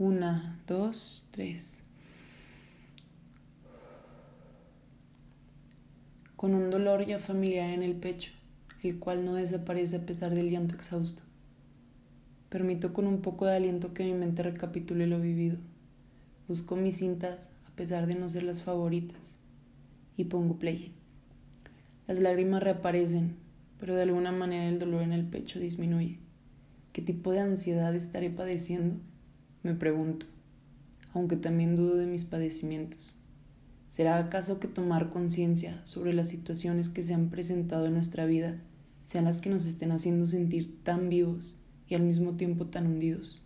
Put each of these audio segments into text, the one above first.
Una, dos, tres. Con un dolor ya familiar en el pecho, el cual no desaparece a pesar del llanto exhausto. Permito con un poco de aliento que mi mente recapitule lo vivido. Busco mis cintas a pesar de no ser las favoritas y pongo play. Las lágrimas reaparecen, pero de alguna manera el dolor en el pecho disminuye. ¿Qué tipo de ansiedad estaré padeciendo? Me pregunto, aunque también dudo de mis padecimientos. ¿Será acaso que tomar conciencia sobre las situaciones que se han presentado en nuestra vida sean las que nos estén haciendo sentir tan vivos y al mismo tiempo tan hundidos?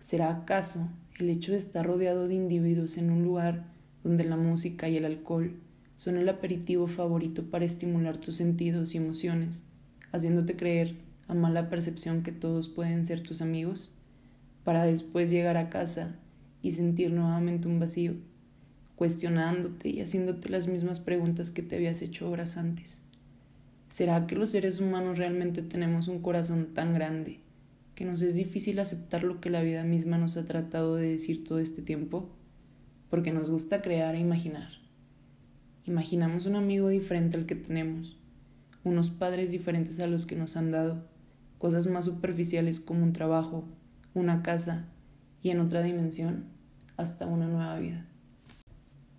¿Será acaso el hecho de estar rodeado de individuos en un lugar donde la música y el alcohol son el aperitivo favorito para estimular tus sentidos y emociones, haciéndote creer a mala percepción que todos pueden ser tus amigos? Para después llegar a casa y sentir nuevamente un vacío, cuestionándote y haciéndote las mismas preguntas que te habías hecho horas antes. ¿Será que los seres humanos realmente tenemos un corazón tan grande que nos es difícil aceptar lo que la vida misma nos ha tratado de decir todo este tiempo? Porque nos gusta crear e imaginar. Imaginamos un amigo diferente al que tenemos, unos padres diferentes a los que nos han dado, cosas más superficiales como un trabajo, una casa y en otra dimensión hasta una nueva vida.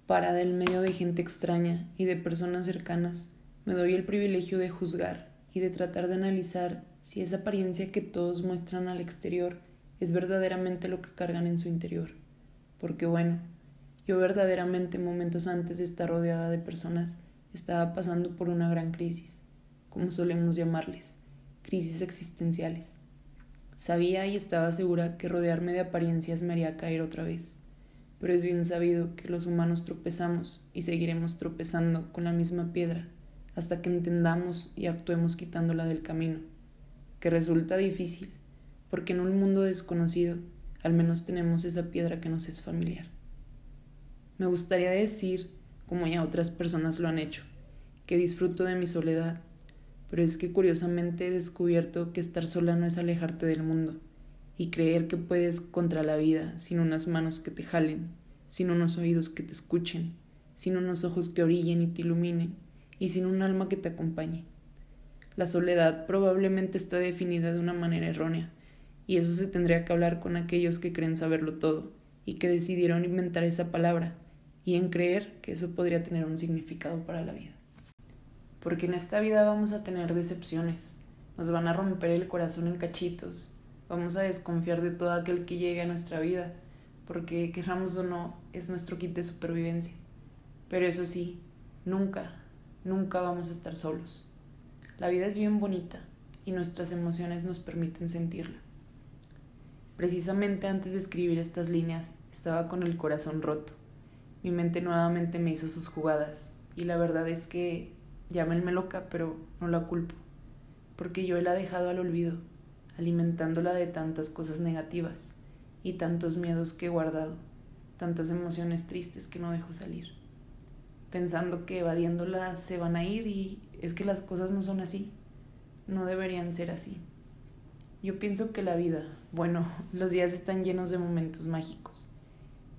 Para del medio de gente extraña y de personas cercanas, me doy el privilegio de juzgar y de tratar de analizar si esa apariencia que todos muestran al exterior es verdaderamente lo que cargan en su interior. Porque bueno, yo verdaderamente momentos antes de estar rodeada de personas estaba pasando por una gran crisis, como solemos llamarles, crisis existenciales. Sabía y estaba segura que rodearme de apariencias me haría caer otra vez, pero es bien sabido que los humanos tropezamos y seguiremos tropezando con la misma piedra hasta que entendamos y actuemos quitándola del camino, que resulta difícil, porque en un mundo desconocido al menos tenemos esa piedra que nos es familiar. Me gustaría decir, como ya otras personas lo han hecho, que disfruto de mi soledad pero es que curiosamente he descubierto que estar sola no es alejarte del mundo y creer que puedes contra la vida sin unas manos que te jalen, sin unos oídos que te escuchen, sin unos ojos que orillen y te iluminen, y sin un alma que te acompañe. La soledad probablemente está definida de una manera errónea, y eso se tendría que hablar con aquellos que creen saberlo todo, y que decidieron inventar esa palabra, y en creer que eso podría tener un significado para la vida porque en esta vida vamos a tener decepciones, nos van a romper el corazón en cachitos, vamos a desconfiar de todo aquel que llegue a nuestra vida, porque querramos o no, es nuestro kit de supervivencia. Pero eso sí, nunca, nunca vamos a estar solos. La vida es bien bonita y nuestras emociones nos permiten sentirla. Precisamente antes de escribir estas líneas estaba con el corazón roto. Mi mente nuevamente me hizo sus jugadas y la verdad es que Llámenme loca, pero no la culpo, porque yo la he dejado al olvido, alimentándola de tantas cosas negativas y tantos miedos que he guardado, tantas emociones tristes que no dejo salir, pensando que evadiéndola se van a ir y es que las cosas no son así, no deberían ser así. Yo pienso que la vida, bueno, los días están llenos de momentos mágicos,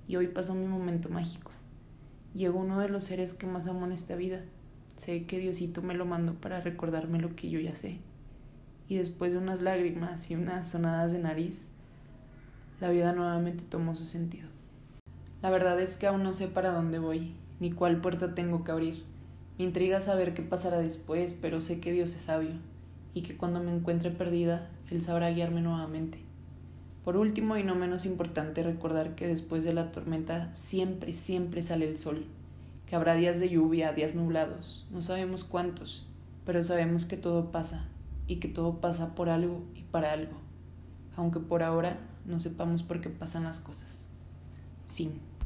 y hoy pasó mi momento mágico. Llegó uno de los seres que más amo en esta vida Sé que Diosito me lo mandó para recordarme lo que yo ya sé. Y después de unas lágrimas y unas sonadas de nariz, la vida nuevamente tomó su sentido. La verdad es que aún no sé para dónde voy, ni cuál puerta tengo que abrir. Me intriga saber qué pasará después, pero sé que Dios es sabio, y que cuando me encuentre perdida, Él sabrá guiarme nuevamente. Por último y no menos importante recordar que después de la tormenta siempre, siempre sale el sol que habrá días de lluvia, días nublados, no sabemos cuántos, pero sabemos que todo pasa y que todo pasa por algo y para algo, aunque por ahora no sepamos por qué pasan las cosas. Fin.